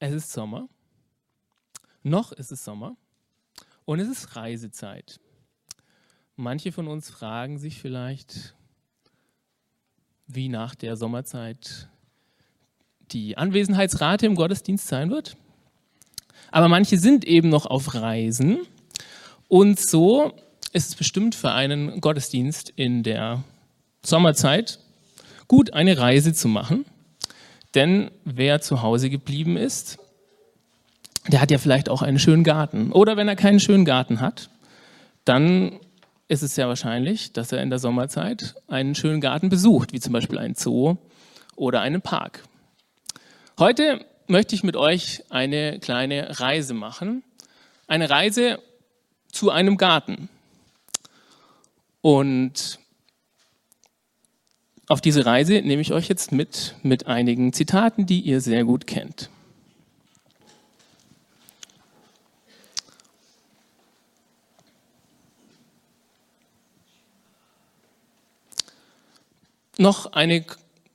Es ist Sommer. Noch ist es Sommer. Und es ist Reisezeit. Manche von uns fragen sich vielleicht, wie nach der Sommerzeit die Anwesenheitsrate im Gottesdienst sein wird. Aber manche sind eben noch auf Reisen. Und so ist es bestimmt für einen Gottesdienst in der Sommerzeit gut, eine Reise zu machen. Denn wer zu Hause geblieben ist, der hat ja vielleicht auch einen schönen Garten. Oder wenn er keinen schönen Garten hat, dann ist es sehr wahrscheinlich, dass er in der Sommerzeit einen schönen Garten besucht, wie zum Beispiel einen Zoo oder einen Park. Heute möchte ich mit euch eine kleine Reise machen. Eine Reise zu einem Garten. Und auf diese Reise nehme ich euch jetzt mit mit einigen Zitaten, die ihr sehr gut kennt. Noch eine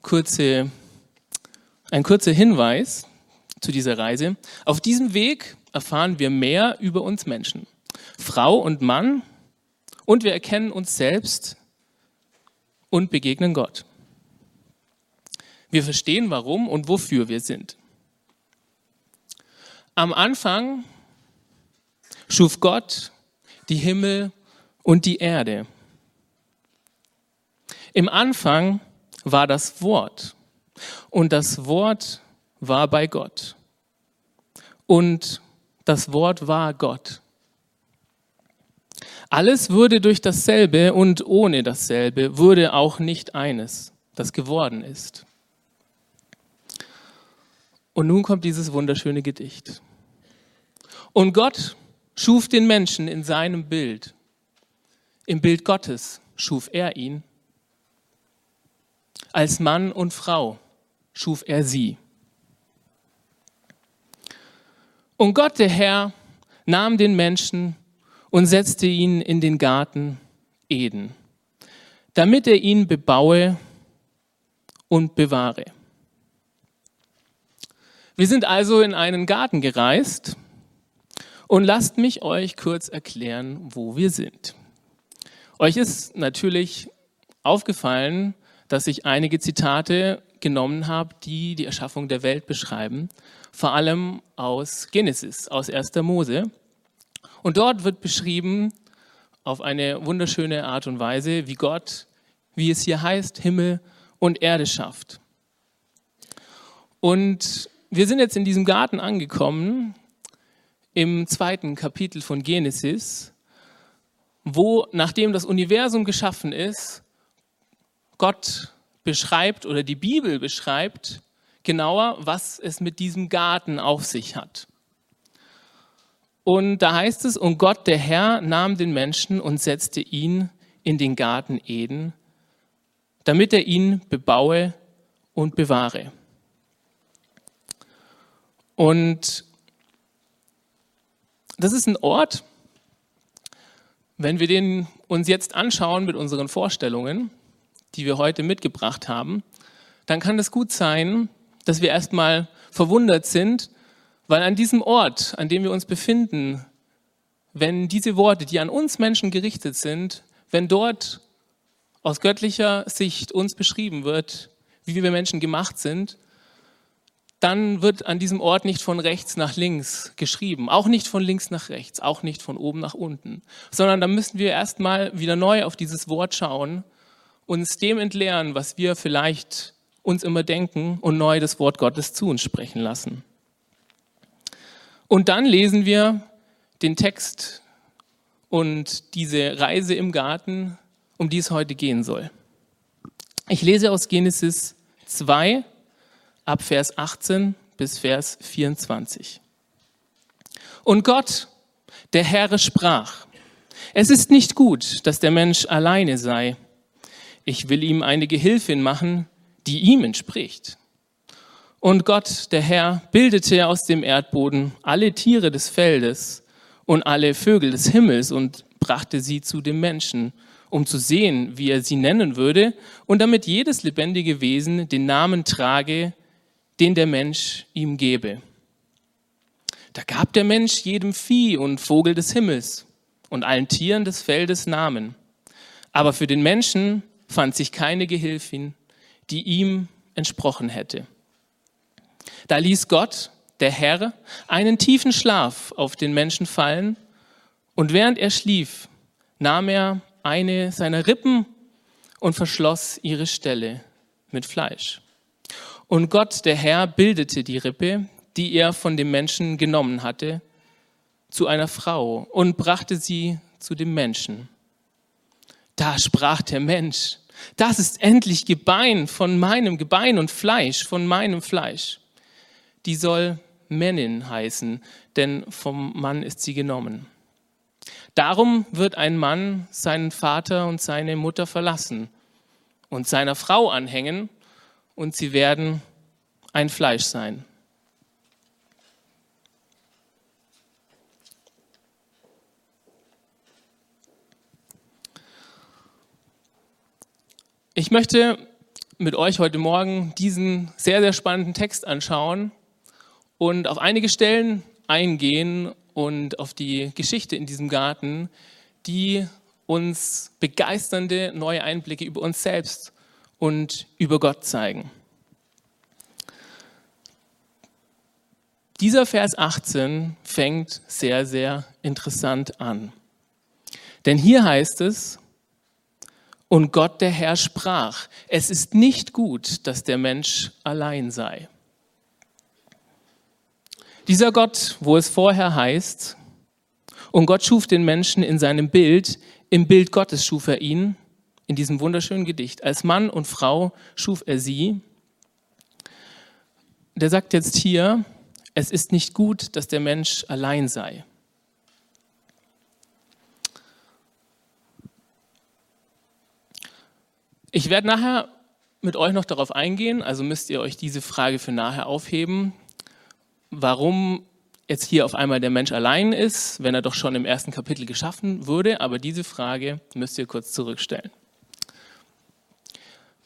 kurze, ein kurzer Hinweis zu dieser Reise. Auf diesem Weg erfahren wir mehr über uns Menschen, Frau und Mann, und wir erkennen uns selbst und begegnen Gott. Wir verstehen, warum und wofür wir sind. Am Anfang schuf Gott die Himmel und die Erde. Im Anfang war das Wort und das Wort war bei Gott und das Wort war Gott. Alles wurde durch dasselbe und ohne dasselbe wurde auch nicht eines, das geworden ist. Und nun kommt dieses wunderschöne Gedicht. Und Gott schuf den Menschen in seinem Bild. Im Bild Gottes schuf er ihn. Als Mann und Frau schuf er sie. Und Gott, der Herr, nahm den Menschen und setzte ihn in den Garten Eden, damit er ihn bebaue und bewahre. Wir sind also in einen Garten gereist und lasst mich euch kurz erklären, wo wir sind. Euch ist natürlich aufgefallen, dass ich einige Zitate genommen habe, die die Erschaffung der Welt beschreiben, vor allem aus Genesis, aus 1. Mose. Und dort wird beschrieben auf eine wunderschöne Art und Weise, wie Gott, wie es hier heißt, Himmel und Erde schafft. Und wir sind jetzt in diesem Garten angekommen, im zweiten Kapitel von Genesis, wo, nachdem das Universum geschaffen ist, Gott beschreibt oder die Bibel beschreibt genauer, was es mit diesem Garten auf sich hat. Und da heißt es, und Gott, der Herr, nahm den Menschen und setzte ihn in den Garten Eden, damit er ihn bebaue und bewahre. Und das ist ein Ort, wenn wir den uns jetzt anschauen mit unseren Vorstellungen, die wir heute mitgebracht haben, dann kann es gut sein, dass wir erstmal verwundert sind, weil an diesem Ort, an dem wir uns befinden, wenn diese Worte, die an uns Menschen gerichtet sind, wenn dort aus göttlicher Sicht uns beschrieben wird, wie wir Menschen gemacht sind, dann wird an diesem Ort nicht von rechts nach links geschrieben, auch nicht von links nach rechts, auch nicht von oben nach unten, sondern da müssen wir erstmal wieder neu auf dieses Wort schauen, uns dem entleeren, was wir vielleicht uns immer denken und neu das Wort Gottes zu uns sprechen lassen. Und dann lesen wir den Text und diese Reise im Garten, um die es heute gehen soll. Ich lese aus Genesis 2 ab Vers 18 bis Vers 24. Und Gott, der Herr, sprach, es ist nicht gut, dass der Mensch alleine sei. Ich will ihm eine Gehilfin machen, die ihm entspricht. Und Gott, der Herr, bildete aus dem Erdboden alle Tiere des Feldes und alle Vögel des Himmels und brachte sie zu dem Menschen, um zu sehen, wie er sie nennen würde, und damit jedes lebendige Wesen den Namen trage, den der Mensch ihm gebe. Da gab der Mensch jedem Vieh und Vogel des Himmels und allen Tieren des Feldes Namen. Aber für den Menschen fand sich keine Gehilfin, die ihm entsprochen hätte. Da ließ Gott, der Herr, einen tiefen Schlaf auf den Menschen fallen, und während er schlief, nahm er eine seiner Rippen und verschloss ihre Stelle mit Fleisch. Und Gott, der Herr, bildete die Rippe, die er von dem Menschen genommen hatte, zu einer Frau und brachte sie zu dem Menschen. Da sprach der Mensch, das ist endlich Gebein von meinem Gebein und Fleisch von meinem Fleisch. Die soll Männin heißen, denn vom Mann ist sie genommen. Darum wird ein Mann seinen Vater und seine Mutter verlassen und seiner Frau anhängen, und sie werden ein Fleisch sein. Ich möchte mit euch heute Morgen diesen sehr, sehr spannenden Text anschauen und auf einige Stellen eingehen und auf die Geschichte in diesem Garten, die uns begeisternde neue Einblicke über uns selbst und über Gott zeigen. Dieser Vers 18 fängt sehr, sehr interessant an. Denn hier heißt es, und Gott der Herr sprach, es ist nicht gut, dass der Mensch allein sei. Dieser Gott, wo es vorher heißt, und Gott schuf den Menschen in seinem Bild, im Bild Gottes schuf er ihn, in diesem wunderschönen Gedicht. Als Mann und Frau schuf er sie. Der sagt jetzt hier, es ist nicht gut, dass der Mensch allein sei. Ich werde nachher mit euch noch darauf eingehen, also müsst ihr euch diese Frage für nachher aufheben, warum jetzt hier auf einmal der Mensch allein ist, wenn er doch schon im ersten Kapitel geschaffen wurde, aber diese Frage müsst ihr kurz zurückstellen.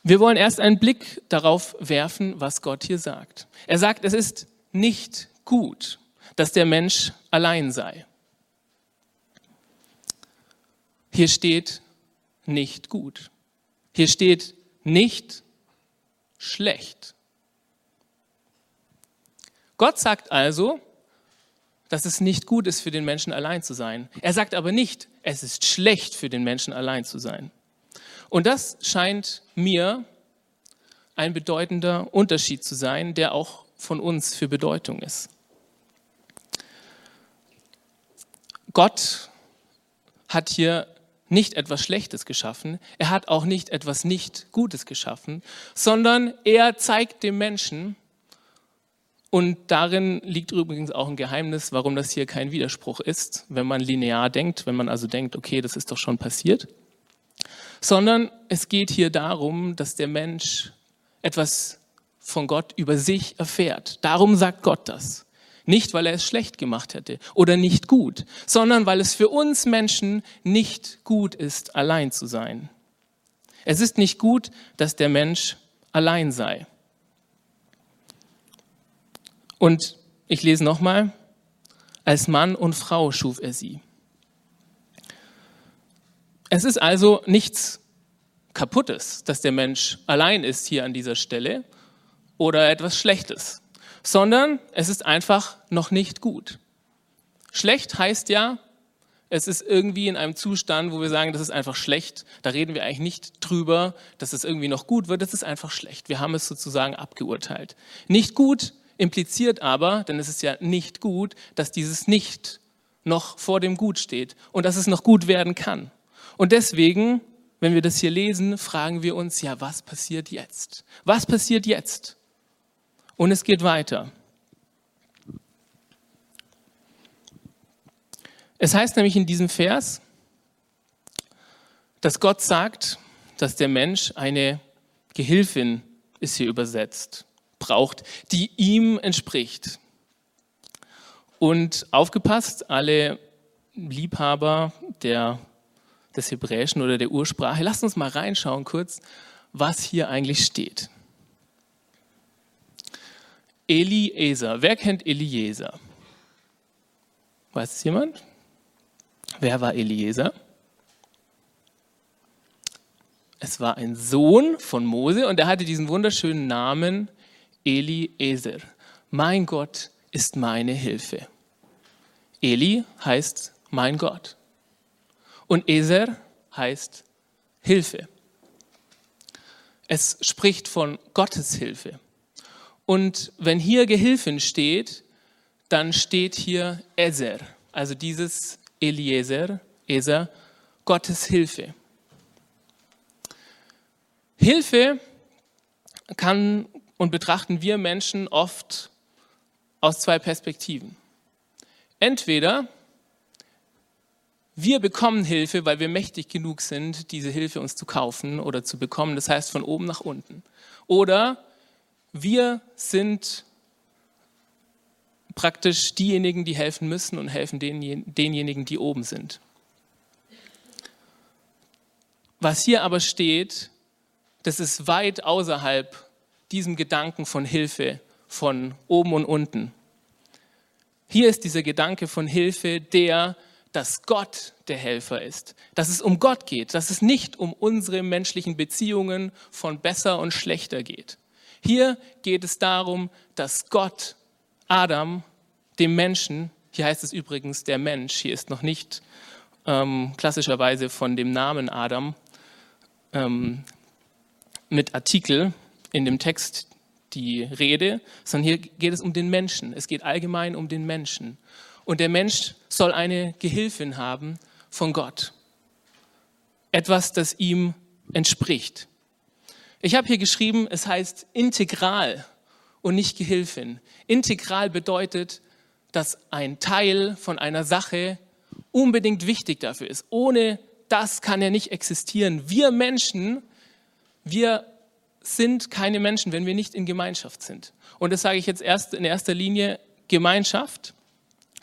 Wir wollen erst einen Blick darauf werfen, was Gott hier sagt. Er sagt, es ist nicht gut, dass der Mensch allein sei. Hier steht nicht gut. Hier steht nicht schlecht. Gott sagt also, dass es nicht gut ist für den Menschen allein zu sein. Er sagt aber nicht, es ist schlecht für den Menschen allein zu sein. Und das scheint mir ein bedeutender Unterschied zu sein, der auch von uns für Bedeutung ist. Gott hat hier nicht etwas Schlechtes geschaffen, er hat auch nicht etwas nicht Gutes geschaffen, sondern er zeigt dem Menschen, und darin liegt übrigens auch ein Geheimnis, warum das hier kein Widerspruch ist, wenn man linear denkt, wenn man also denkt, okay, das ist doch schon passiert, sondern es geht hier darum, dass der Mensch etwas von Gott über sich erfährt. Darum sagt Gott das. Nicht, weil er es schlecht gemacht hätte oder nicht gut, sondern weil es für uns Menschen nicht gut ist, allein zu sein. Es ist nicht gut, dass der Mensch allein sei. Und ich lese nochmal, als Mann und Frau schuf er sie. Es ist also nichts Kaputtes, dass der Mensch allein ist hier an dieser Stelle oder etwas Schlechtes sondern es ist einfach noch nicht gut. Schlecht heißt ja, es ist irgendwie in einem Zustand, wo wir sagen, das ist einfach schlecht. Da reden wir eigentlich nicht drüber, dass es irgendwie noch gut wird. Das ist einfach schlecht. Wir haben es sozusagen abgeurteilt. Nicht gut impliziert aber, denn es ist ja nicht gut, dass dieses Nicht noch vor dem Gut steht und dass es noch gut werden kann. Und deswegen, wenn wir das hier lesen, fragen wir uns, ja, was passiert jetzt? Was passiert jetzt? Und es geht weiter. Es heißt nämlich in diesem Vers, dass Gott sagt, dass der Mensch eine Gehilfin, ist hier übersetzt, braucht, die ihm entspricht. Und aufgepasst, alle Liebhaber der, des Hebräischen oder der Ursprache, lasst uns mal reinschauen kurz, was hier eigentlich steht. Eliezer. Wer kennt Eliezer? Weiß es jemand? Wer war Eliezer? Es war ein Sohn von Mose und er hatte diesen wunderschönen Namen Eliezer. Mein Gott ist meine Hilfe. Eli heißt mein Gott. Und Ezer heißt Hilfe. Es spricht von Gottes Hilfe. Und wenn hier Gehilfin steht, dann steht hier Ezer, also dieses Eliezer, Ezer, Gottes Hilfe. Hilfe kann und betrachten wir Menschen oft aus zwei Perspektiven. Entweder wir bekommen Hilfe, weil wir mächtig genug sind, diese Hilfe uns zu kaufen oder zu bekommen, das heißt von oben nach unten. Oder wir sind praktisch diejenigen, die helfen müssen und helfen denjenigen, die oben sind. Was hier aber steht, das ist weit außerhalb diesem Gedanken von Hilfe, von oben und unten. Hier ist dieser Gedanke von Hilfe, der, dass Gott der Helfer ist, dass es um Gott geht, dass es nicht um unsere menschlichen Beziehungen von besser und schlechter geht. Hier geht es darum, dass Gott Adam, dem Menschen, hier heißt es übrigens der Mensch, hier ist noch nicht ähm, klassischerweise von dem Namen Adam ähm, mit Artikel in dem Text die Rede, sondern hier geht es um den Menschen. Es geht allgemein um den Menschen. Und der Mensch soll eine Gehilfin haben von Gott. Etwas, das ihm entspricht. Ich habe hier geschrieben, es heißt integral und nicht Gehilfin. Integral bedeutet, dass ein Teil von einer Sache unbedingt wichtig dafür ist. Ohne das kann er nicht existieren. Wir Menschen, wir sind keine Menschen, wenn wir nicht in Gemeinschaft sind. Und das sage ich jetzt erst in erster Linie Gemeinschaft,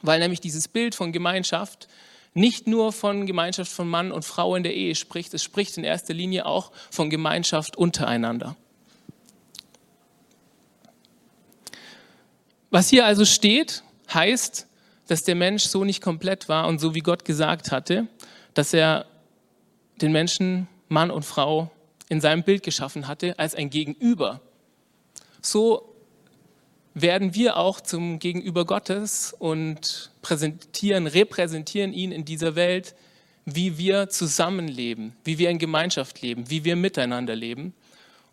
weil nämlich dieses Bild von Gemeinschaft nicht nur von Gemeinschaft von Mann und Frau in der Ehe spricht, es spricht in erster Linie auch von Gemeinschaft untereinander. Was hier also steht, heißt, dass der Mensch so nicht komplett war und so wie Gott gesagt hatte, dass er den Menschen, Mann und Frau, in seinem Bild geschaffen hatte, als ein Gegenüber. So werden wir auch zum Gegenüber Gottes und präsentieren, repräsentieren ihn in dieser Welt, wie wir zusammenleben, wie wir in Gemeinschaft leben, wie wir miteinander leben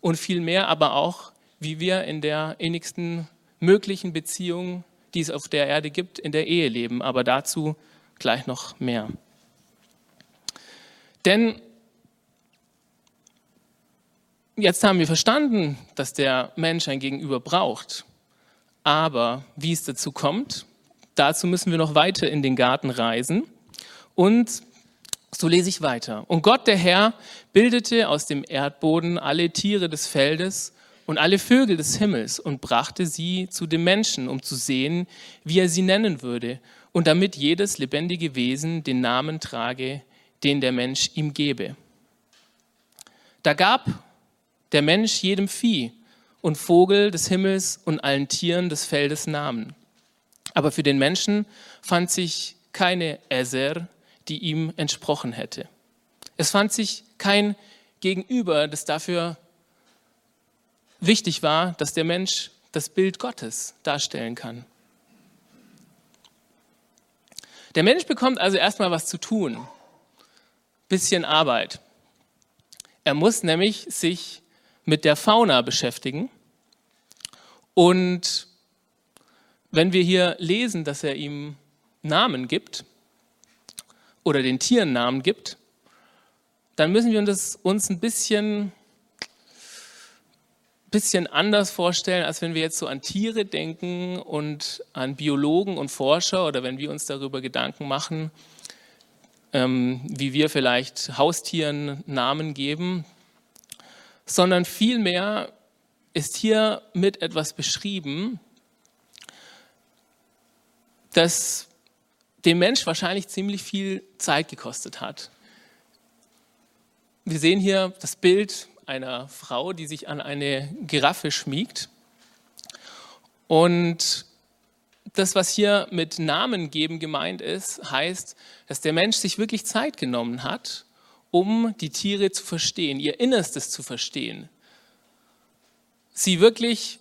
und vielmehr aber auch, wie wir in der innigsten möglichen Beziehungen, die es auf der Erde gibt, in der Ehe leben. Aber dazu gleich noch mehr. Denn jetzt haben wir verstanden, dass der Mensch ein Gegenüber braucht. Aber wie es dazu kommt, dazu müssen wir noch weiter in den Garten reisen. Und so lese ich weiter. Und Gott, der Herr, bildete aus dem Erdboden alle Tiere des Feldes und alle Vögel des Himmels und brachte sie zu dem Menschen, um zu sehen, wie er sie nennen würde, und damit jedes lebendige Wesen den Namen trage, den der Mensch ihm gebe. Da gab der Mensch jedem Vieh und Vogel des Himmels und allen Tieren des Feldes Namen. Aber für den Menschen fand sich keine Eser, die ihm entsprochen hätte. Es fand sich kein Gegenüber, das dafür wichtig war, dass der Mensch das Bild Gottes darstellen kann. Der Mensch bekommt also erstmal was zu tun, bisschen Arbeit. Er muss nämlich sich mit der Fauna beschäftigen. Und wenn wir hier lesen, dass er ihm Namen gibt oder den Tieren Namen gibt, dann müssen wir uns ein bisschen bisschen anders vorstellen, als wenn wir jetzt so an Tiere denken und an Biologen und Forscher oder wenn wir uns darüber Gedanken machen, ähm, wie wir vielleicht Haustieren Namen geben, sondern vielmehr ist hier mit etwas beschrieben, das dem Mensch wahrscheinlich ziemlich viel Zeit gekostet hat. Wir sehen hier das Bild einer Frau, die sich an eine Giraffe schmiegt. Und das, was hier mit Namen geben gemeint ist, heißt, dass der Mensch sich wirklich Zeit genommen hat, um die Tiere zu verstehen, ihr Innerstes zu verstehen. Sie wirklich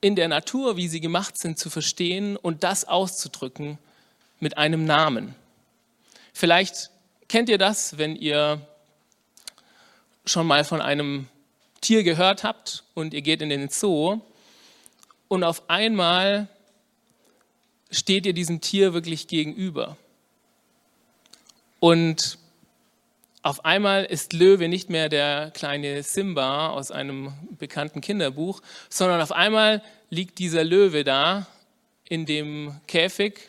in der Natur, wie sie gemacht sind, zu verstehen und das auszudrücken mit einem Namen. Vielleicht kennt ihr das, wenn ihr schon mal von einem Tier gehört habt und ihr geht in den Zoo und auf einmal steht ihr diesem Tier wirklich gegenüber. Und auf einmal ist Löwe nicht mehr der kleine Simba aus einem bekannten Kinderbuch, sondern auf einmal liegt dieser Löwe da in dem Käfig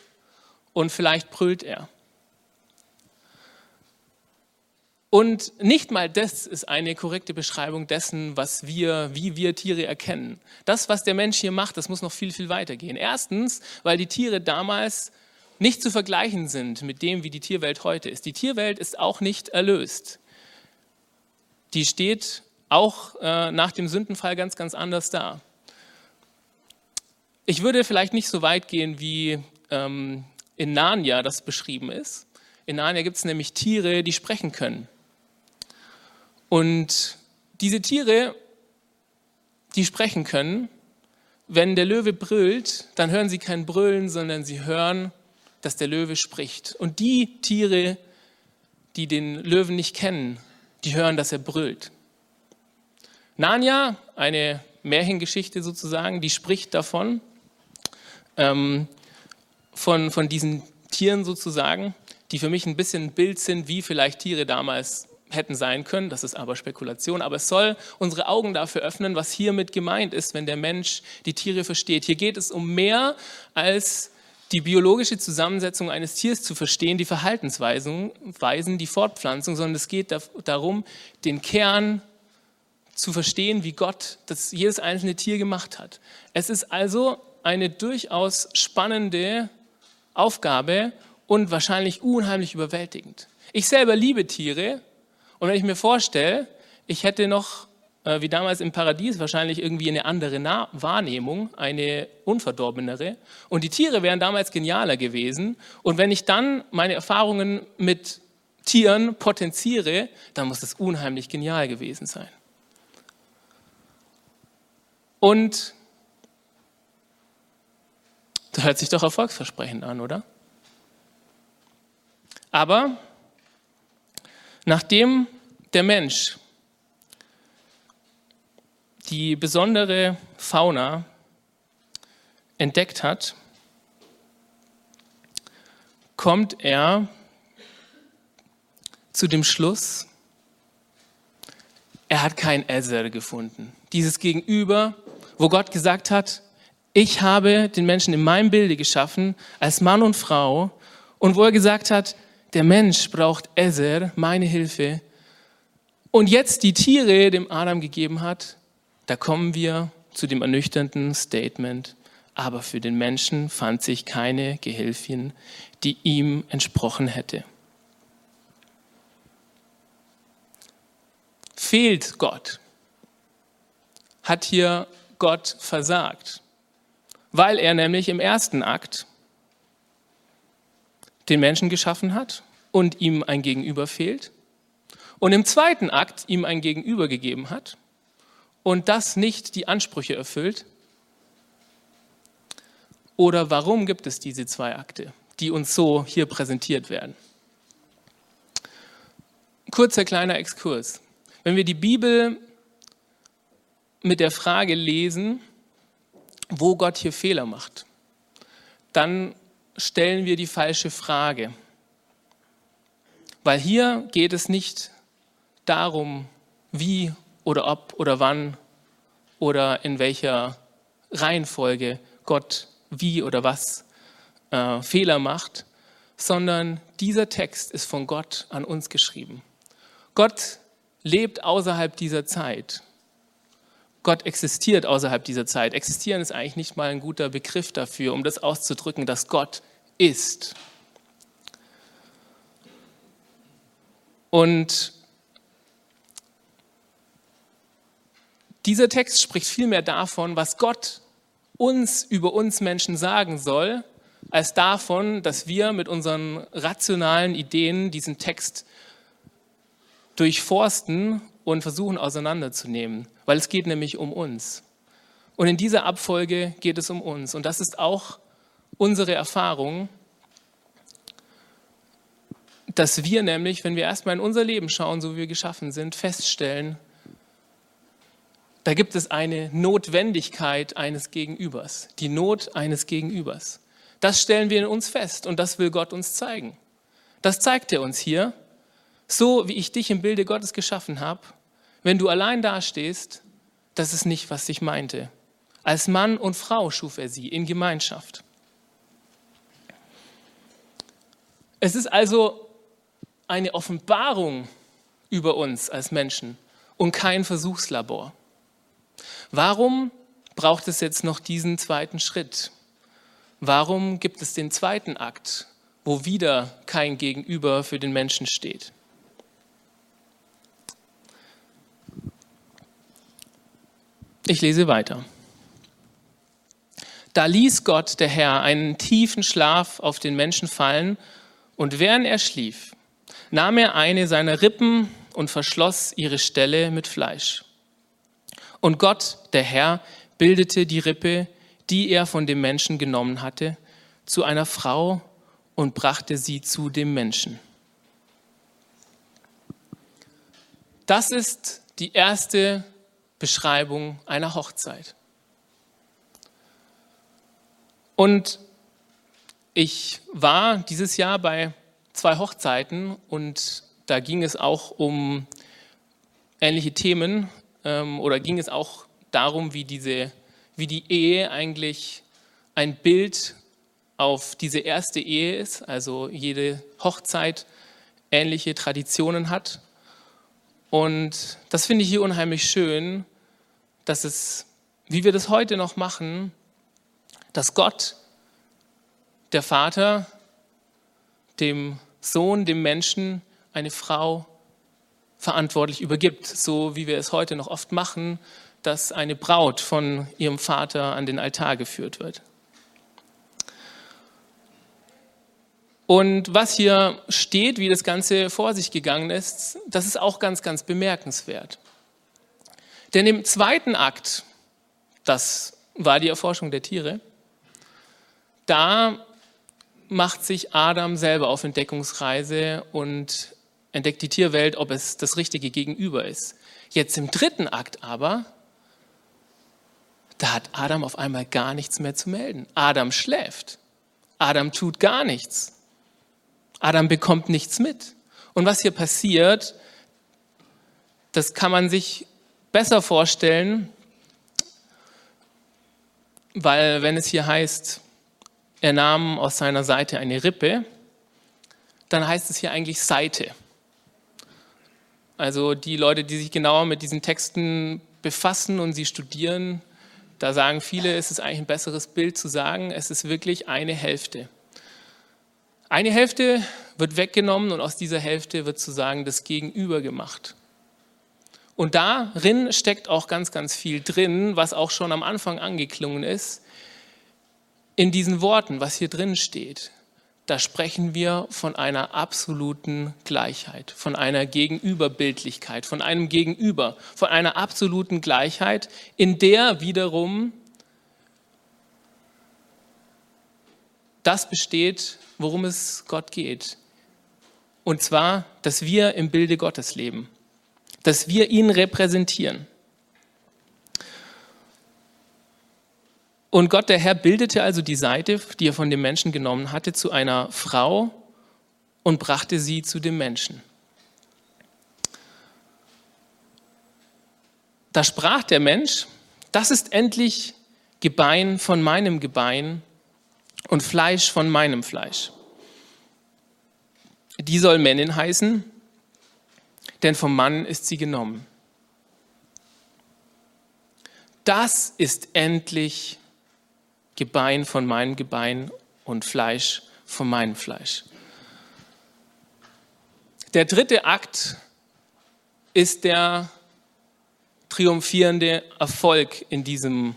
und vielleicht brüllt er. Und nicht mal das ist eine korrekte Beschreibung dessen, was wir, wie wir Tiere erkennen. Das, was der Mensch hier macht, das muss noch viel, viel weiter gehen. Erstens, weil die Tiere damals nicht zu vergleichen sind mit dem, wie die Tierwelt heute ist. Die Tierwelt ist auch nicht erlöst. Die steht auch äh, nach dem Sündenfall ganz, ganz anders da. Ich würde vielleicht nicht so weit gehen, wie ähm, in Narnia das beschrieben ist. In Narnia gibt es nämlich Tiere, die sprechen können. Und diese Tiere, die sprechen können, wenn der Löwe brüllt, dann hören sie kein Brüllen, sondern sie hören, dass der Löwe spricht. Und die Tiere, die den Löwen nicht kennen, die hören, dass er brüllt. Narnia, eine Märchengeschichte sozusagen, die spricht davon, ähm, von, von diesen Tieren sozusagen, die für mich ein bisschen ein Bild sind, wie vielleicht Tiere damals hätten sein können, das ist aber Spekulation, aber es soll unsere Augen dafür öffnen, was hiermit gemeint ist, wenn der Mensch die Tiere versteht. Hier geht es um mehr als die biologische Zusammensetzung eines Tiers zu verstehen, die Verhaltensweisen, die Fortpflanzung, sondern es geht darum, den Kern zu verstehen, wie Gott das jedes einzelne Tier gemacht hat. Es ist also eine durchaus spannende Aufgabe und wahrscheinlich unheimlich überwältigend. Ich selber liebe Tiere und wenn ich mir vorstelle, ich hätte noch, wie damals im Paradies, wahrscheinlich irgendwie eine andere Na Wahrnehmung, eine unverdorbenere. Und die Tiere wären damals genialer gewesen. Und wenn ich dann meine Erfahrungen mit Tieren potenziere, dann muss das unheimlich genial gewesen sein. Und das hört sich doch erfolgsversprechend an, oder? Aber Nachdem der Mensch die besondere Fauna entdeckt hat, kommt er zu dem Schluss, er hat kein Ezer gefunden. Dieses Gegenüber, wo Gott gesagt hat, ich habe den Menschen in meinem Bilde geschaffen, als Mann und Frau, und wo er gesagt hat, der Mensch braucht Ezer, meine Hilfe. Und jetzt die Tiere dem Adam gegeben hat, da kommen wir zu dem ernüchternden Statement, aber für den Menschen fand sich keine Gehilfin, die ihm entsprochen hätte. Fehlt Gott? Hat hier Gott versagt? Weil er nämlich im ersten Akt den Menschen geschaffen hat und ihm ein Gegenüber fehlt und im zweiten Akt ihm ein Gegenüber gegeben hat und das nicht die Ansprüche erfüllt? Oder warum gibt es diese zwei Akte, die uns so hier präsentiert werden? Kurzer kleiner Exkurs. Wenn wir die Bibel mit der Frage lesen, wo Gott hier Fehler macht, dann stellen wir die falsche Frage. Weil hier geht es nicht darum, wie oder ob oder wann oder in welcher Reihenfolge Gott wie oder was äh, Fehler macht, sondern dieser Text ist von Gott an uns geschrieben. Gott lebt außerhalb dieser Zeit. Gott existiert außerhalb dieser Zeit. Existieren ist eigentlich nicht mal ein guter Begriff dafür, um das auszudrücken, dass Gott ist. Und dieser Text spricht vielmehr davon, was Gott uns über uns Menschen sagen soll, als davon, dass wir mit unseren rationalen Ideen diesen Text durchforsten und versuchen auseinanderzunehmen, weil es geht nämlich um uns. Und in dieser Abfolge geht es um uns. Und das ist auch unsere Erfahrung, dass wir nämlich, wenn wir erstmal in unser Leben schauen, so wie wir geschaffen sind, feststellen, da gibt es eine Notwendigkeit eines Gegenübers, die Not eines Gegenübers. Das stellen wir in uns fest und das will Gott uns zeigen. Das zeigt er uns hier. So wie ich dich im Bilde Gottes geschaffen habe, wenn du allein dastehst, das ist nicht, was ich meinte. Als Mann und Frau schuf er sie in Gemeinschaft. Es ist also eine Offenbarung über uns als Menschen und kein Versuchslabor. Warum braucht es jetzt noch diesen zweiten Schritt? Warum gibt es den zweiten Akt, wo wieder kein Gegenüber für den Menschen steht? Ich lese weiter. Da ließ Gott, der Herr, einen tiefen Schlaf auf den Menschen fallen, und während er schlief, nahm er eine seiner Rippen und verschloss ihre Stelle mit Fleisch. Und Gott, der Herr, bildete die Rippe, die er von dem Menschen genommen hatte, zu einer Frau und brachte sie zu dem Menschen. Das ist die erste Beschreibung einer Hochzeit. Und ich war dieses Jahr bei zwei Hochzeiten und da ging es auch um ähnliche Themen ähm, oder ging es auch darum, wie, diese, wie die Ehe eigentlich ein Bild auf diese erste Ehe ist, also jede Hochzeit ähnliche Traditionen hat. Und das finde ich hier unheimlich schön, dass es, wie wir das heute noch machen, dass Gott, der Vater, dem Sohn, dem Menschen eine Frau verantwortlich übergibt, so wie wir es heute noch oft machen, dass eine Braut von ihrem Vater an den Altar geführt wird. Und was hier steht, wie das Ganze vor sich gegangen ist, das ist auch ganz, ganz bemerkenswert. Denn im zweiten Akt, das war die Erforschung der Tiere, da macht sich Adam selber auf Entdeckungsreise und entdeckt die Tierwelt, ob es das richtige Gegenüber ist. Jetzt im dritten Akt aber, da hat Adam auf einmal gar nichts mehr zu melden. Adam schläft. Adam tut gar nichts. Adam bekommt nichts mit. Und was hier passiert, das kann man sich besser vorstellen, weil wenn es hier heißt, er nahm aus seiner Seite eine Rippe, dann heißt es hier eigentlich Seite. Also die Leute, die sich genauer mit diesen Texten befassen und sie studieren, da sagen viele, es ist eigentlich ein besseres Bild zu sagen, es ist wirklich eine Hälfte. Eine Hälfte wird weggenommen und aus dieser Hälfte wird sozusagen das Gegenüber gemacht. Und darin steckt auch ganz, ganz viel drin, was auch schon am Anfang angeklungen ist. In diesen Worten, was hier drin steht, da sprechen wir von einer absoluten Gleichheit, von einer Gegenüberbildlichkeit, von einem Gegenüber, von einer absoluten Gleichheit, in der wiederum das besteht, worum es Gott geht. Und zwar, dass wir im Bilde Gottes leben, dass wir ihn repräsentieren. Und Gott, der Herr, bildete also die Seite, die er von dem Menschen genommen hatte, zu einer Frau und brachte sie zu dem Menschen. Da sprach der Mensch, das ist endlich Gebein von meinem Gebein und Fleisch von meinem Fleisch. Die soll Männin heißen, denn vom Mann ist sie genommen. Das ist endlich Gebein von meinem Gebein und Fleisch von meinem Fleisch. Der dritte Akt ist der triumphierende Erfolg in diesem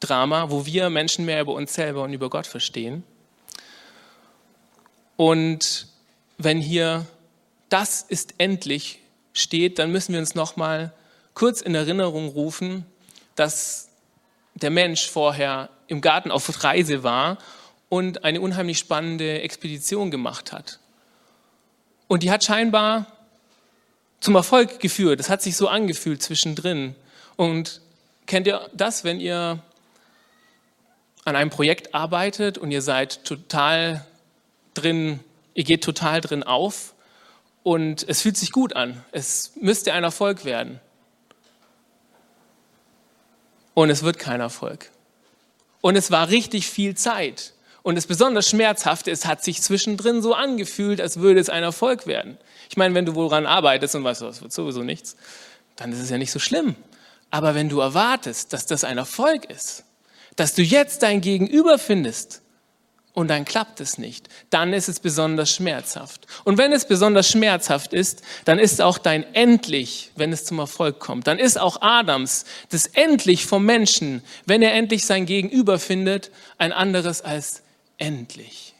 Drama, wo wir Menschen mehr über uns selber und über Gott verstehen. Und wenn hier das ist endlich steht, dann müssen wir uns nochmal kurz in Erinnerung rufen, dass der Mensch vorher im Garten auf Reise war und eine unheimlich spannende Expedition gemacht hat. Und die hat scheinbar zum Erfolg geführt. Es hat sich so angefühlt zwischendrin. Und kennt ihr das, wenn ihr an einem Projekt arbeitet und ihr seid total drin, ihr geht total drin auf und es fühlt sich gut an. Es müsste ein Erfolg werden. Und es wird kein Erfolg. Und es war richtig viel Zeit. Und das besonders Schmerzhafte, es hat sich zwischendrin so angefühlt, als würde es ein Erfolg werden. Ich meine, wenn du woran arbeitest und weißt, das wird sowieso nichts, dann ist es ja nicht so schlimm. Aber wenn du erwartest, dass das ein Erfolg ist, dass du jetzt dein Gegenüber findest und dann klappt es nicht, dann ist es besonders schmerzhaft. Und wenn es besonders schmerzhaft ist, dann ist auch dein endlich, wenn es zum Erfolg kommt, dann ist auch Adams das endlich vom Menschen, wenn er endlich sein Gegenüber findet, ein anderes als endlich.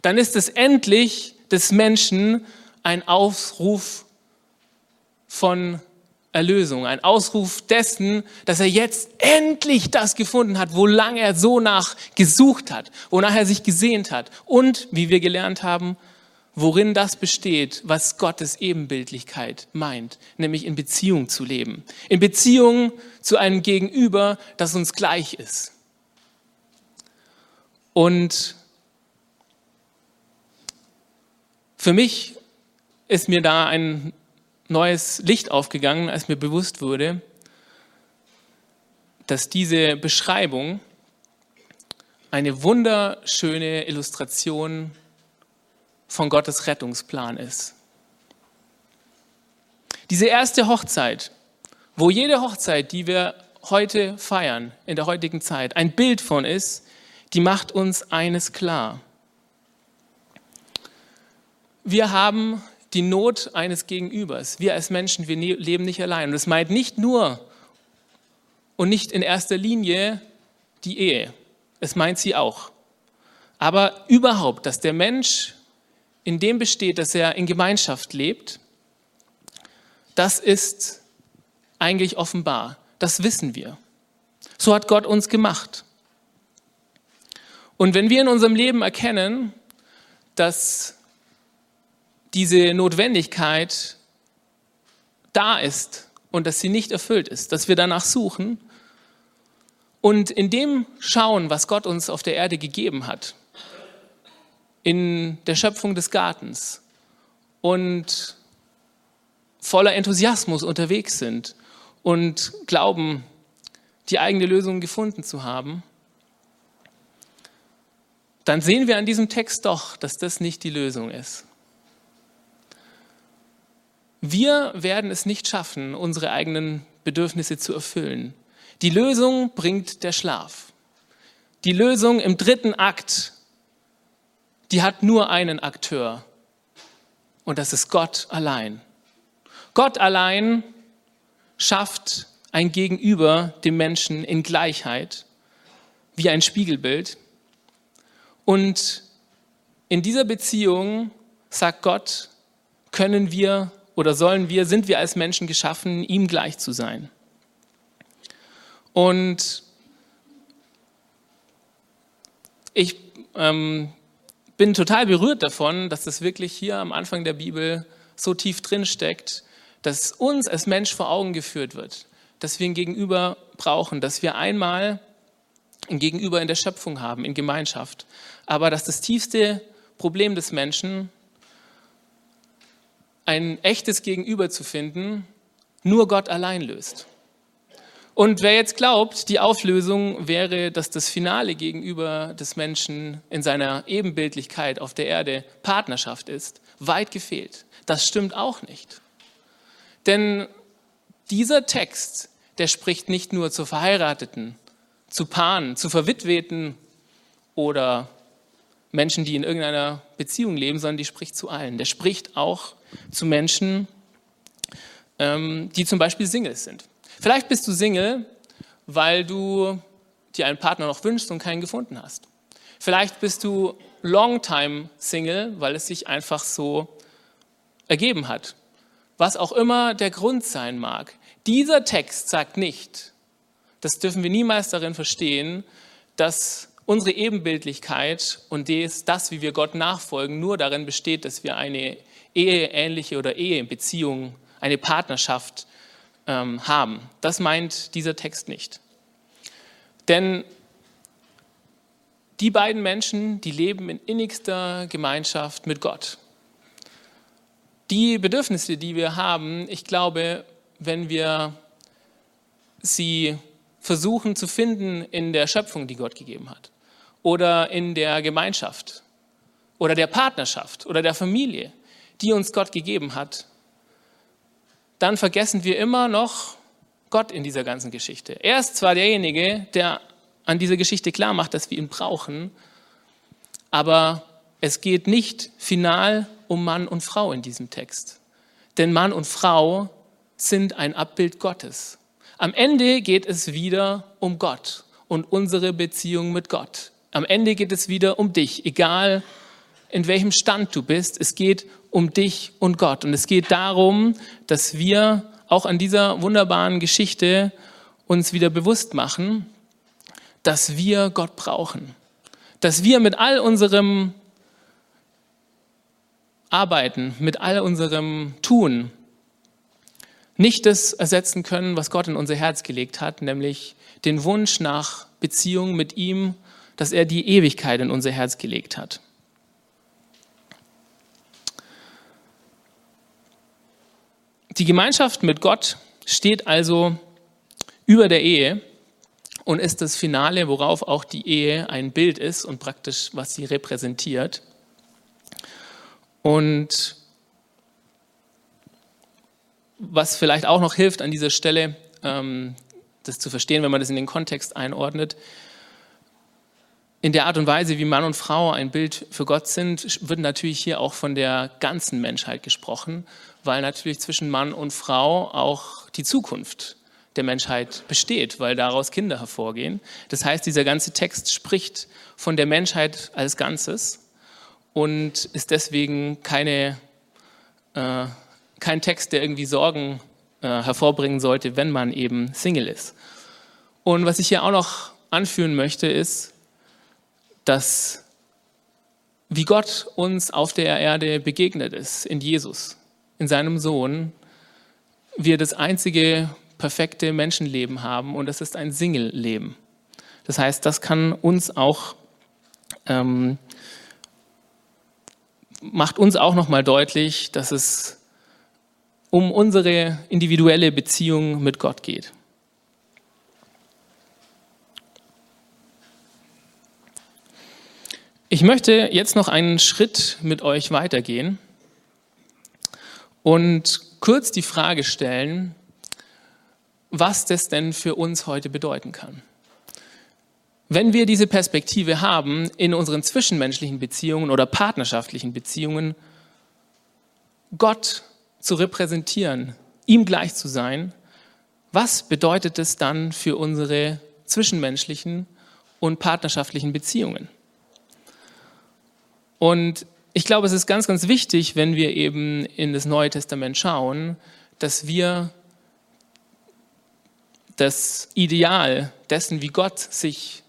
Dann ist es endlich des Menschen ein Aufruf von Erlösung, ein Ausruf dessen, dass er jetzt endlich das gefunden hat, wolang er so nach gesucht hat, wonach er sich gesehnt hat und, wie wir gelernt haben, worin das besteht, was Gottes Ebenbildlichkeit meint, nämlich in Beziehung zu leben, in Beziehung zu einem Gegenüber, das uns gleich ist. Und für mich ist mir da ein neues Licht aufgegangen, als mir bewusst wurde, dass diese Beschreibung eine wunderschöne Illustration von Gottes Rettungsplan ist. Diese erste Hochzeit, wo jede Hochzeit, die wir heute feiern, in der heutigen Zeit, ein Bild von ist, die macht uns eines klar. Wir haben die Not eines Gegenübers. Wir als Menschen, wir ne-, leben nicht allein. Und das meint nicht nur und nicht in erster Linie die Ehe. Es meint sie auch. Aber überhaupt, dass der Mensch in dem besteht, dass er in Gemeinschaft lebt, das ist eigentlich offenbar. Das wissen wir. So hat Gott uns gemacht. Und wenn wir in unserem Leben erkennen, dass diese Notwendigkeit da ist und dass sie nicht erfüllt ist, dass wir danach suchen und in dem schauen, was Gott uns auf der Erde gegeben hat, in der Schöpfung des Gartens und voller Enthusiasmus unterwegs sind und glauben, die eigene Lösung gefunden zu haben, dann sehen wir an diesem Text doch, dass das nicht die Lösung ist. Wir werden es nicht schaffen, unsere eigenen Bedürfnisse zu erfüllen. Die Lösung bringt der Schlaf. Die Lösung im dritten Akt, die hat nur einen Akteur. Und das ist Gott allein. Gott allein schafft ein Gegenüber dem Menschen in Gleichheit, wie ein Spiegelbild. Und in dieser Beziehung, sagt Gott, können wir oder sollen wir, sind wir als Menschen geschaffen, ihm gleich zu sein. Und ich ähm, bin total berührt davon, dass das wirklich hier am Anfang der Bibel so tief drin steckt, dass uns als Mensch vor Augen geführt wird, dass wir ein Gegenüber brauchen, dass wir einmal ein Gegenüber in der Schöpfung haben, in Gemeinschaft, aber dass das tiefste Problem des Menschen ein echtes Gegenüber zu finden, nur Gott allein löst. Und wer jetzt glaubt, die Auflösung wäre, dass das finale Gegenüber des Menschen in seiner Ebenbildlichkeit auf der Erde Partnerschaft ist, weit gefehlt. Das stimmt auch nicht. Denn dieser Text, der spricht nicht nur zu Verheirateten, zu Paaren, zu Verwitweten oder Menschen, die in irgendeiner Beziehung leben, sondern die spricht zu allen. Der spricht auch zu Menschen, ähm, die zum Beispiel Singles sind. Vielleicht bist du Single, weil du dir einen Partner noch wünschst und keinen gefunden hast. Vielleicht bist du Longtime Single, weil es sich einfach so ergeben hat. Was auch immer der Grund sein mag. Dieser Text sagt nicht, das dürfen wir niemals darin verstehen, dass unsere Ebenbildlichkeit und das, wie wir Gott nachfolgen, nur darin besteht, dass wir eine eheähnliche oder Ehebeziehung, eine Partnerschaft ähm, haben. Das meint dieser Text nicht. Denn die beiden Menschen, die leben in innigster Gemeinschaft mit Gott. Die Bedürfnisse, die wir haben, ich glaube, wenn wir sie versuchen zu finden in der Schöpfung, die Gott gegeben hat, oder in der Gemeinschaft, oder der Partnerschaft, oder der Familie, die uns Gott gegeben hat, dann vergessen wir immer noch Gott in dieser ganzen Geschichte. Er ist zwar derjenige, der an dieser Geschichte klar macht, dass wir ihn brauchen, aber es geht nicht final um Mann und Frau in diesem Text. Denn Mann und Frau sind ein Abbild Gottes. Am Ende geht es wieder um Gott und unsere Beziehung mit Gott. Am Ende geht es wieder um dich, egal in welchem Stand du bist. Es geht um dich und Gott. Und es geht darum, dass wir auch an dieser wunderbaren Geschichte uns wieder bewusst machen, dass wir Gott brauchen. Dass wir mit all unserem Arbeiten, mit all unserem Tun nicht das ersetzen können, was Gott in unser Herz gelegt hat, nämlich den Wunsch nach Beziehung mit ihm, dass er die Ewigkeit in unser Herz gelegt hat. Die Gemeinschaft mit Gott steht also über der Ehe und ist das Finale, worauf auch die Ehe ein Bild ist und praktisch, was sie repräsentiert. Und was vielleicht auch noch hilft an dieser Stelle, ähm, das zu verstehen, wenn man das in den Kontext einordnet, in der Art und Weise, wie Mann und Frau ein Bild für Gott sind, wird natürlich hier auch von der ganzen Menschheit gesprochen, weil natürlich zwischen Mann und Frau auch die Zukunft der Menschheit besteht, weil daraus Kinder hervorgehen. Das heißt, dieser ganze Text spricht von der Menschheit als Ganzes und ist deswegen keine, äh, kein Text, der irgendwie Sorgen äh, hervorbringen sollte, wenn man eben Single ist. Und was ich hier auch noch anführen möchte, ist, dass wie Gott uns auf der Erde begegnet ist, in Jesus, in seinem Sohn, wir das einzige perfekte Menschenleben haben und das ist ein Single-Leben. Das heißt, das kann uns auch, ähm, macht uns auch nochmal deutlich, dass es um unsere individuelle Beziehung mit Gott geht. Ich möchte jetzt noch einen Schritt mit euch weitergehen und kurz die Frage stellen, was das denn für uns heute bedeuten kann. Wenn wir diese Perspektive haben in unseren zwischenmenschlichen Beziehungen oder partnerschaftlichen Beziehungen, Gott zu repräsentieren, ihm gleich zu sein, was bedeutet es dann für unsere zwischenmenschlichen und partnerschaftlichen Beziehungen? Und ich glaube, es ist ganz, ganz wichtig, wenn wir eben in das Neue Testament schauen, dass wir das Ideal dessen, wie Gott sich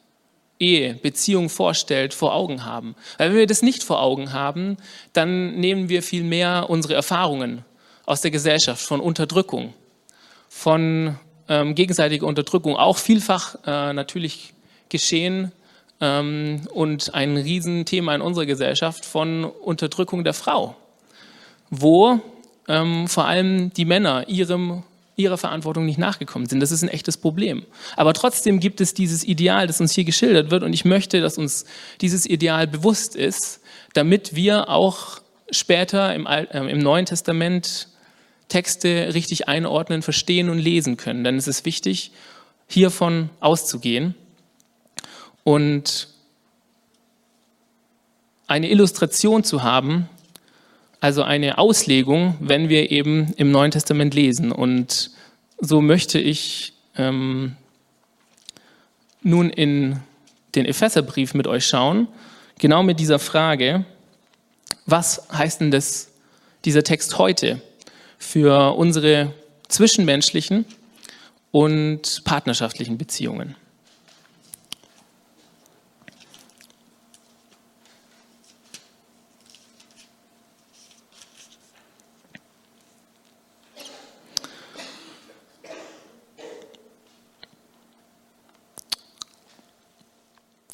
Ehe, Beziehung vorstellt, vor Augen haben. Weil wenn wir das nicht vor Augen haben, dann nehmen wir viel mehr unsere Erfahrungen aus der Gesellschaft von Unterdrückung, von ähm, gegenseitiger Unterdrückung, auch vielfach äh, natürlich geschehen ähm, und ein Riesenthema in unserer Gesellschaft von Unterdrückung der Frau, wo ähm, vor allem die Männer ihrem ihrer Verantwortung nicht nachgekommen sind. Das ist ein echtes Problem. Aber trotzdem gibt es dieses Ideal, das uns hier geschildert wird. Und ich möchte, dass uns dieses Ideal bewusst ist, damit wir auch später im, äh, im Neuen Testament Texte richtig einordnen, verstehen und lesen können. Denn es ist wichtig, hiervon auszugehen und eine Illustration zu haben, also eine Auslegung, wenn wir eben im Neuen Testament lesen. Und so möchte ich ähm, nun in den Epheserbrief mit euch schauen, genau mit dieser Frage, was heißt denn das, dieser Text heute für unsere zwischenmenschlichen und partnerschaftlichen Beziehungen?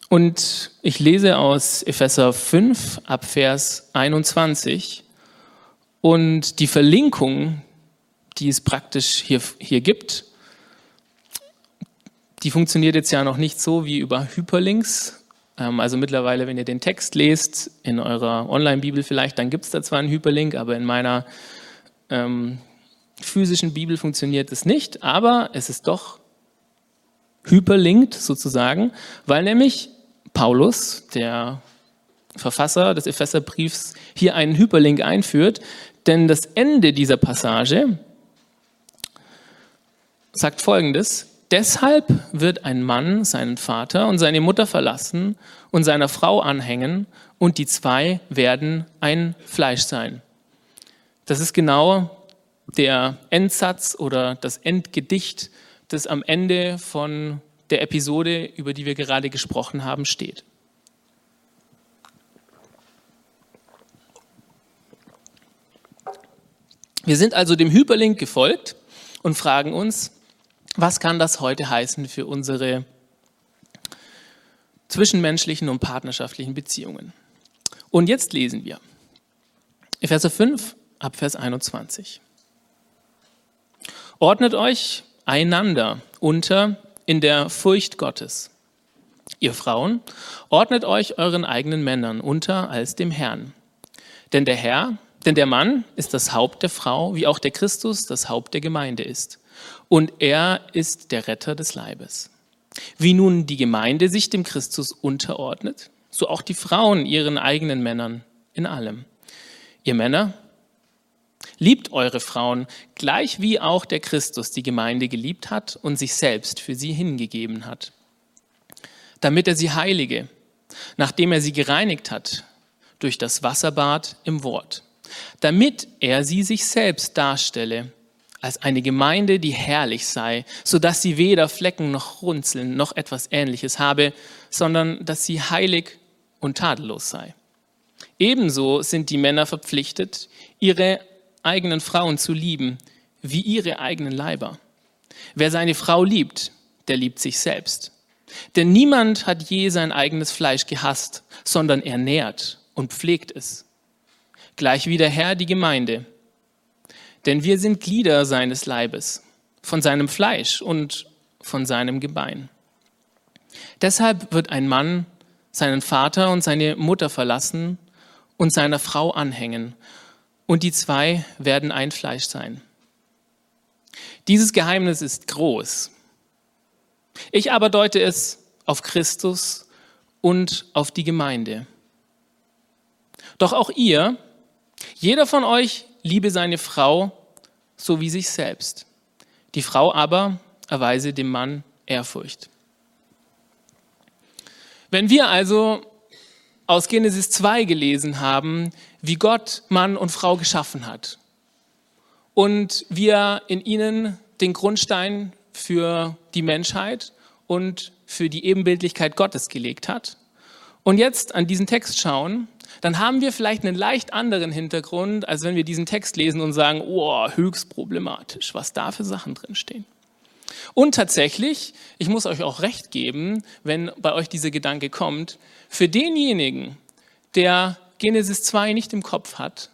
Und ich lese aus Epheser 5 ab Vers 21 und die Verlinkung, die es praktisch hier, hier gibt, die funktioniert jetzt ja noch nicht so wie über Hyperlinks. Ähm, also mittlerweile, wenn ihr den Text lest, in eurer Online-Bibel vielleicht, dann gibt es da zwar einen Hyperlink, aber in meiner ähm, physischen Bibel funktioniert es nicht, aber es ist doch hyperlinkt sozusagen, weil nämlich Paulus, der Verfasser des Epheserbriefs, hier einen Hyperlink einführt, denn das Ende dieser Passage sagt folgendes, deshalb wird ein Mann seinen Vater und seine Mutter verlassen und seiner Frau anhängen und die zwei werden ein Fleisch sein. Das ist genau der Endsatz oder das Endgedicht, das am Ende von der Episode, über die wir gerade gesprochen haben, steht. Wir sind also dem Hyperlink gefolgt und fragen uns, was kann das heute heißen für unsere zwischenmenschlichen und partnerschaftlichen Beziehungen? Und jetzt lesen wir Epheser 5 ab Vers 21. Ordnet euch einander unter in der Furcht Gottes. Ihr Frauen, ordnet euch euren eigenen Männern unter als dem Herrn. Denn der Herr, denn der Mann ist das Haupt der Frau, wie auch der Christus das Haupt der Gemeinde ist. Und er ist der Retter des Leibes. Wie nun die Gemeinde sich dem Christus unterordnet, so auch die Frauen ihren eigenen Männern in allem. Ihr Männer, Liebt eure Frauen, gleich wie auch der Christus die Gemeinde geliebt hat und sich selbst für sie hingegeben hat, damit er sie heilige, nachdem er sie gereinigt hat durch das Wasserbad im Wort, damit er sie sich selbst darstelle als eine Gemeinde, die herrlich sei, so dass sie weder Flecken noch Runzeln noch etwas Ähnliches habe, sondern dass sie heilig und tadellos sei. Ebenso sind die Männer verpflichtet, ihre eigenen Frauen zu lieben, wie ihre eigenen Leiber. Wer seine Frau liebt, der liebt sich selbst. Denn niemand hat je sein eigenes Fleisch gehasst, sondern er nährt und pflegt es. Gleich wie der Herr die Gemeinde. Denn wir sind Glieder seines Leibes, von seinem Fleisch und von seinem Gebein. Deshalb wird ein Mann seinen Vater und seine Mutter verlassen und seiner Frau anhängen, und die zwei werden ein Fleisch sein. Dieses Geheimnis ist groß. Ich aber deute es auf Christus und auf die Gemeinde. Doch auch ihr, jeder von euch liebe seine Frau so wie sich selbst. Die Frau aber erweise dem Mann Ehrfurcht. Wenn wir also aus Genesis 2 gelesen haben, wie Gott Mann und Frau geschaffen hat. Und wie er in ihnen den Grundstein für die Menschheit und für die Ebenbildlichkeit Gottes gelegt hat. Und jetzt an diesen Text schauen, dann haben wir vielleicht einen leicht anderen Hintergrund, als wenn wir diesen Text lesen und sagen, oh, höchst problematisch, was da für Sachen drinstehen. Und tatsächlich, ich muss euch auch recht geben, wenn bei euch dieser Gedanke kommt, für denjenigen, der Genesis 2 nicht im Kopf hat,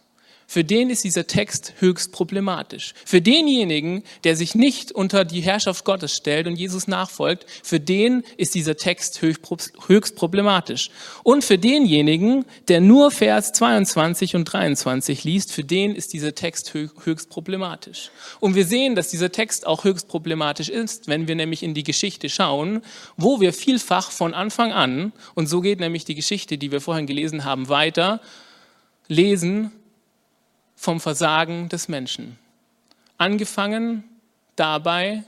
für den ist dieser Text höchst problematisch. Für denjenigen, der sich nicht unter die Herrschaft Gottes stellt und Jesus nachfolgt, für den ist dieser Text höchst problematisch. Und für denjenigen, der nur Vers 22 und 23 liest, für den ist dieser Text höchst problematisch. Und wir sehen, dass dieser Text auch höchst problematisch ist, wenn wir nämlich in die Geschichte schauen, wo wir vielfach von Anfang an, und so geht nämlich die Geschichte, die wir vorhin gelesen haben, weiter, lesen, vom Versagen des Menschen. Angefangen dabei,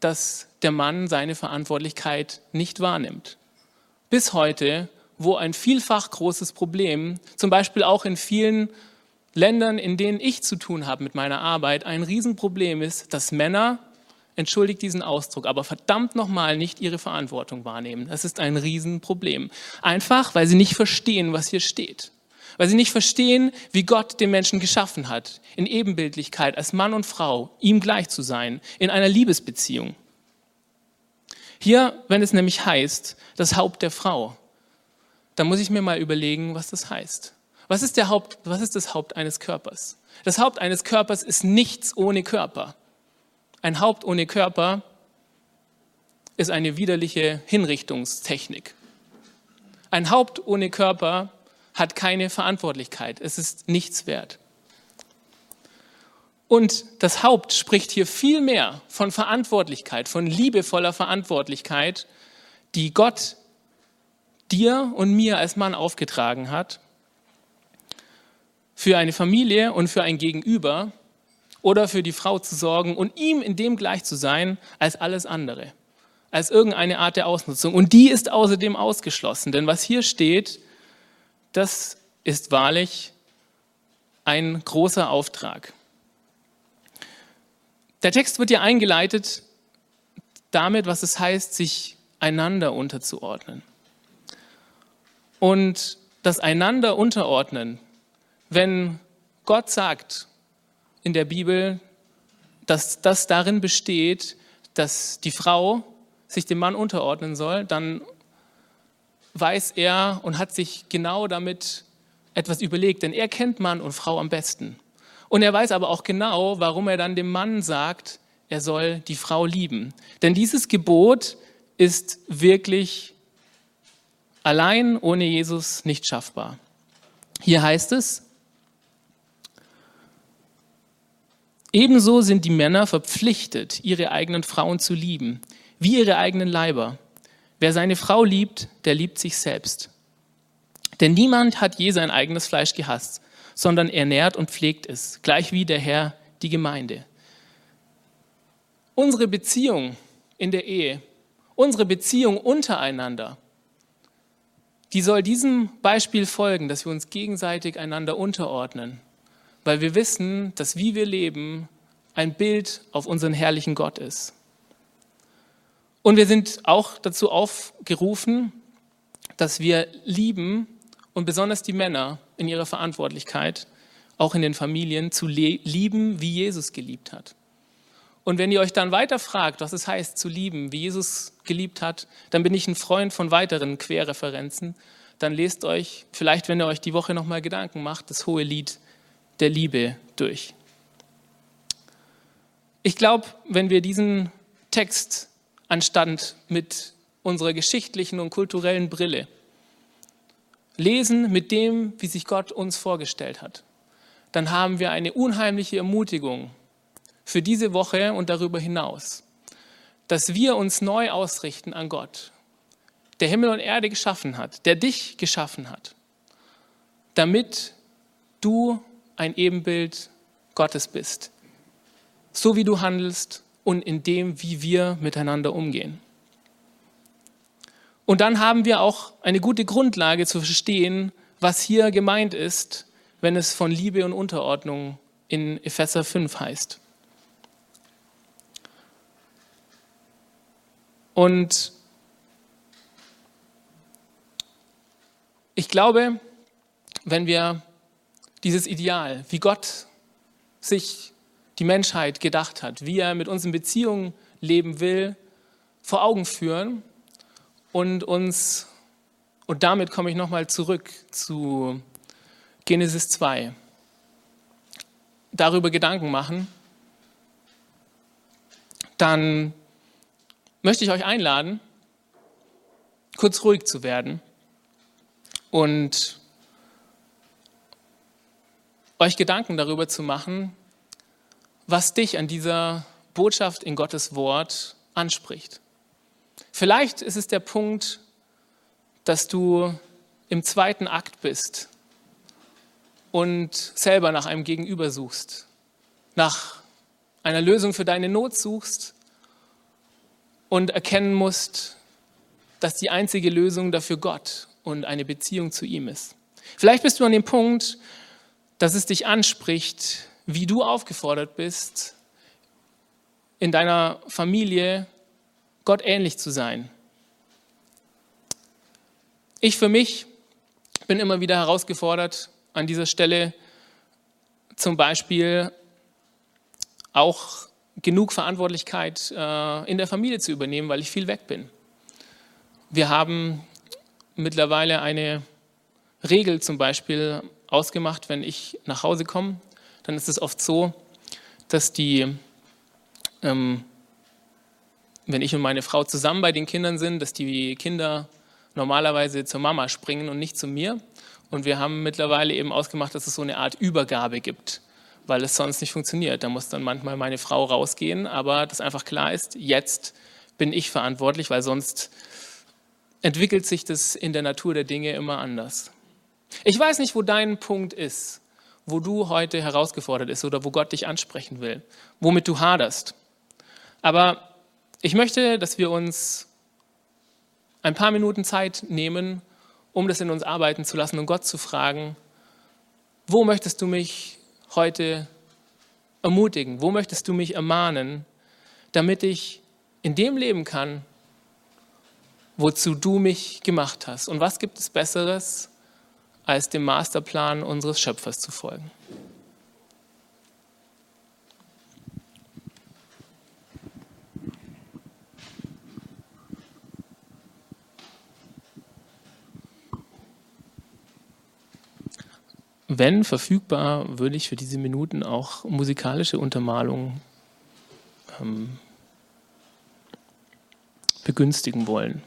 dass der Mann seine Verantwortlichkeit nicht wahrnimmt. Bis heute, wo ein vielfach großes Problem, zum Beispiel auch in vielen Ländern, in denen ich zu tun habe mit meiner Arbeit, ein Riesenproblem ist, dass Männer, entschuldigt diesen Ausdruck, aber verdammt nochmal nicht ihre Verantwortung wahrnehmen. Das ist ein Riesenproblem. Einfach, weil sie nicht verstehen, was hier steht. Weil sie nicht verstehen, wie Gott den Menschen geschaffen hat, in Ebenbildlichkeit, als Mann und Frau, ihm gleich zu sein, in einer Liebesbeziehung. Hier, wenn es nämlich heißt, das Haupt der Frau, dann muss ich mir mal überlegen, was das heißt. Was ist, der Haupt, was ist das Haupt eines Körpers? Das Haupt eines Körpers ist nichts ohne Körper. Ein Haupt ohne Körper ist eine widerliche Hinrichtungstechnik. Ein Haupt ohne Körper hat keine Verantwortlichkeit. Es ist nichts wert. Und das Haupt spricht hier viel mehr von Verantwortlichkeit, von liebevoller Verantwortlichkeit, die Gott dir und mir als Mann aufgetragen hat, für eine Familie und für ein Gegenüber oder für die Frau zu sorgen und ihm in dem gleich zu sein als alles andere, als irgendeine Art der Ausnutzung. Und die ist außerdem ausgeschlossen, denn was hier steht, das ist wahrlich ein großer Auftrag. Der Text wird ja eingeleitet damit, was es heißt, sich einander unterzuordnen. Und das einander unterordnen, wenn Gott sagt in der Bibel, dass das darin besteht, dass die Frau sich dem Mann unterordnen soll, dann weiß er und hat sich genau damit etwas überlegt, denn er kennt Mann und Frau am besten. Und er weiß aber auch genau, warum er dann dem Mann sagt, er soll die Frau lieben. Denn dieses Gebot ist wirklich allein ohne Jesus nicht schaffbar. Hier heißt es, ebenso sind die Männer verpflichtet, ihre eigenen Frauen zu lieben, wie ihre eigenen Leiber. Wer seine Frau liebt, der liebt sich selbst. Denn niemand hat je sein eigenes Fleisch gehasst, sondern er nährt und pflegt es, gleich wie der Herr die Gemeinde. Unsere Beziehung in der Ehe, unsere Beziehung untereinander, die soll diesem Beispiel folgen, dass wir uns gegenseitig einander unterordnen, weil wir wissen, dass wie wir leben ein Bild auf unseren herrlichen Gott ist. Und wir sind auch dazu aufgerufen, dass wir lieben und besonders die Männer in ihrer Verantwortlichkeit, auch in den Familien, zu lieben, wie Jesus geliebt hat. Und wenn ihr euch dann weiter fragt, was es heißt zu lieben, wie Jesus geliebt hat, dann bin ich ein Freund von weiteren Querreferenzen. Dann lest euch, vielleicht wenn ihr euch die Woche nochmal Gedanken macht, das hohe Lied der Liebe durch. Ich glaube, wenn wir diesen Text anstand mit unserer geschichtlichen und kulturellen Brille. Lesen mit dem, wie sich Gott uns vorgestellt hat, dann haben wir eine unheimliche Ermutigung für diese Woche und darüber hinaus, dass wir uns neu ausrichten an Gott, der Himmel und Erde geschaffen hat, der dich geschaffen hat, damit du ein Ebenbild Gottes bist, so wie du handelst und in dem, wie wir miteinander umgehen. Und dann haben wir auch eine gute Grundlage zu verstehen, was hier gemeint ist, wenn es von Liebe und Unterordnung in Epheser 5 heißt. Und ich glaube, wenn wir dieses Ideal, wie Gott sich die Menschheit gedacht hat, wie er mit uns in Beziehung leben will, vor Augen führen, und uns, und damit komme ich nochmal zurück zu Genesis 2, darüber Gedanken machen, dann möchte ich euch einladen, kurz ruhig zu werden und euch Gedanken darüber zu machen, was dich an dieser Botschaft in Gottes Wort anspricht. Vielleicht ist es der Punkt, dass du im zweiten Akt bist und selber nach einem Gegenüber suchst, nach einer Lösung für deine Not suchst und erkennen musst, dass die einzige Lösung dafür Gott und eine Beziehung zu ihm ist. Vielleicht bist du an dem Punkt, dass es dich anspricht, wie du aufgefordert bist, in deiner Familie Gott ähnlich zu sein. Ich für mich bin immer wieder herausgefordert, an dieser Stelle zum Beispiel auch genug Verantwortlichkeit äh, in der Familie zu übernehmen, weil ich viel weg bin. Wir haben mittlerweile eine Regel zum Beispiel ausgemacht, wenn ich nach Hause komme, dann ist es oft so, dass die, ähm, wenn ich und meine Frau zusammen bei den Kindern sind, dass die Kinder normalerweise zur Mama springen und nicht zu mir. Und wir haben mittlerweile eben ausgemacht, dass es so eine Art Übergabe gibt, weil es sonst nicht funktioniert. Da muss dann manchmal meine Frau rausgehen, aber dass einfach klar ist, jetzt bin ich verantwortlich, weil sonst entwickelt sich das in der Natur der Dinge immer anders. Ich weiß nicht, wo dein Punkt ist, wo du heute herausgefordert bist oder wo Gott dich ansprechen will, womit du haderst. Aber ich möchte, dass wir uns ein paar Minuten Zeit nehmen, um das in uns arbeiten zu lassen und Gott zu fragen, wo möchtest du mich heute ermutigen? Wo möchtest du mich ermahnen, damit ich in dem leben kann, wozu du mich gemacht hast? Und was gibt es Besseres, als dem Masterplan unseres Schöpfers zu folgen? Wenn verfügbar, würde ich für diese Minuten auch musikalische Untermalung ähm, begünstigen wollen.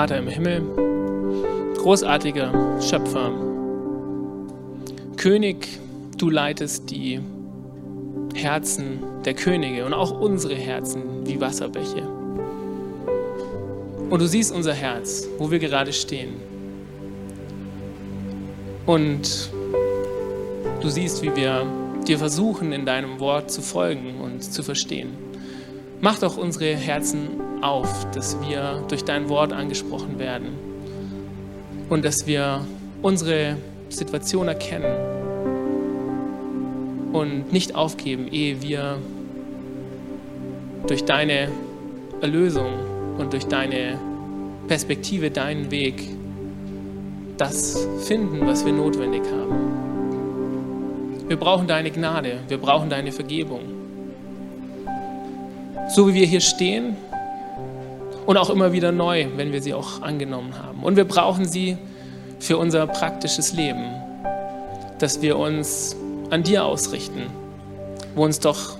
Vater im Himmel, großartiger Schöpfer, König, du leitest die Herzen der Könige und auch unsere Herzen wie Wasserbäche. Und du siehst unser Herz, wo wir gerade stehen. Und du siehst, wie wir dir versuchen, in deinem Wort zu folgen und zu verstehen. Mach doch unsere Herzen auf, dass wir durch dein Wort angesprochen werden und dass wir unsere Situation erkennen und nicht aufgeben, ehe wir durch deine Erlösung und durch deine Perspektive, deinen Weg, das finden, was wir notwendig haben. Wir brauchen deine Gnade, wir brauchen deine Vergebung. So wie wir hier stehen und auch immer wieder neu, wenn wir sie auch angenommen haben. Und wir brauchen sie für unser praktisches Leben, dass wir uns an dir ausrichten, wo uns doch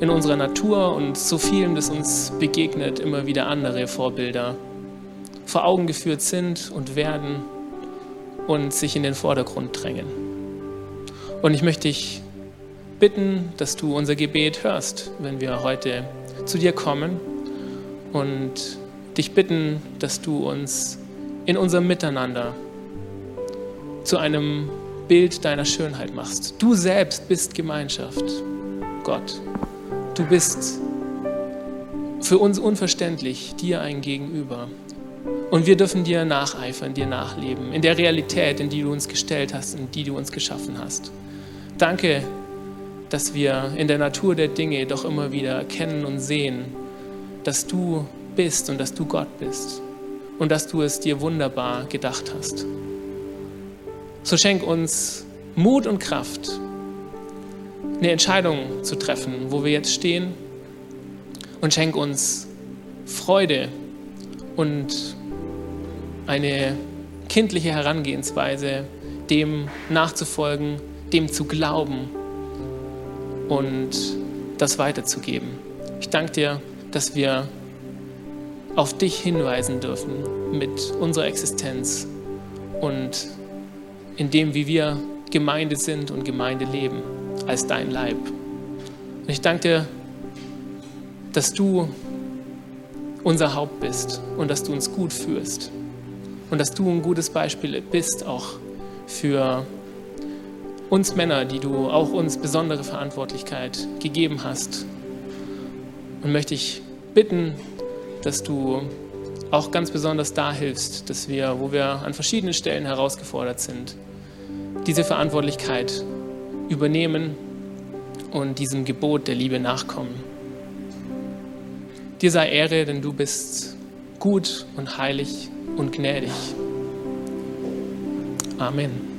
in unserer Natur und so vielem, das uns begegnet, immer wieder andere Vorbilder vor Augen geführt sind und werden und sich in den Vordergrund drängen. Und ich möchte dich bitten, dass du unser Gebet hörst, wenn wir heute zu dir kommen und dich bitten, dass du uns in unserem Miteinander zu einem Bild deiner Schönheit machst. Du selbst bist Gemeinschaft, Gott. Du bist für uns unverständlich, dir ein Gegenüber. Und wir dürfen dir nacheifern, dir nachleben, in der Realität, in die du uns gestellt hast, in die du uns geschaffen hast. Danke, dass wir in der Natur der Dinge doch immer wieder erkennen und sehen, dass du bist und dass du Gott bist und dass du es dir wunderbar gedacht hast. So schenk uns Mut und Kraft, eine Entscheidung zu treffen, wo wir jetzt stehen und schenk uns Freude und eine kindliche Herangehensweise, dem nachzufolgen, dem zu glauben und das weiterzugeben. Ich danke dir, dass wir auf dich hinweisen dürfen mit unserer Existenz und in dem, wie wir Gemeinde sind und Gemeinde leben als dein Leib. Und ich danke dir, dass du unser Haupt bist und dass du uns gut führst und dass du ein gutes Beispiel bist auch für uns Männer, die du auch uns besondere Verantwortlichkeit gegeben hast. Und möchte ich bitten, dass du auch ganz besonders da hilfst, dass wir, wo wir an verschiedenen Stellen herausgefordert sind, diese Verantwortlichkeit übernehmen und diesem Gebot der Liebe nachkommen. Dir sei Ehre, denn du bist gut und heilig und gnädig. Amen.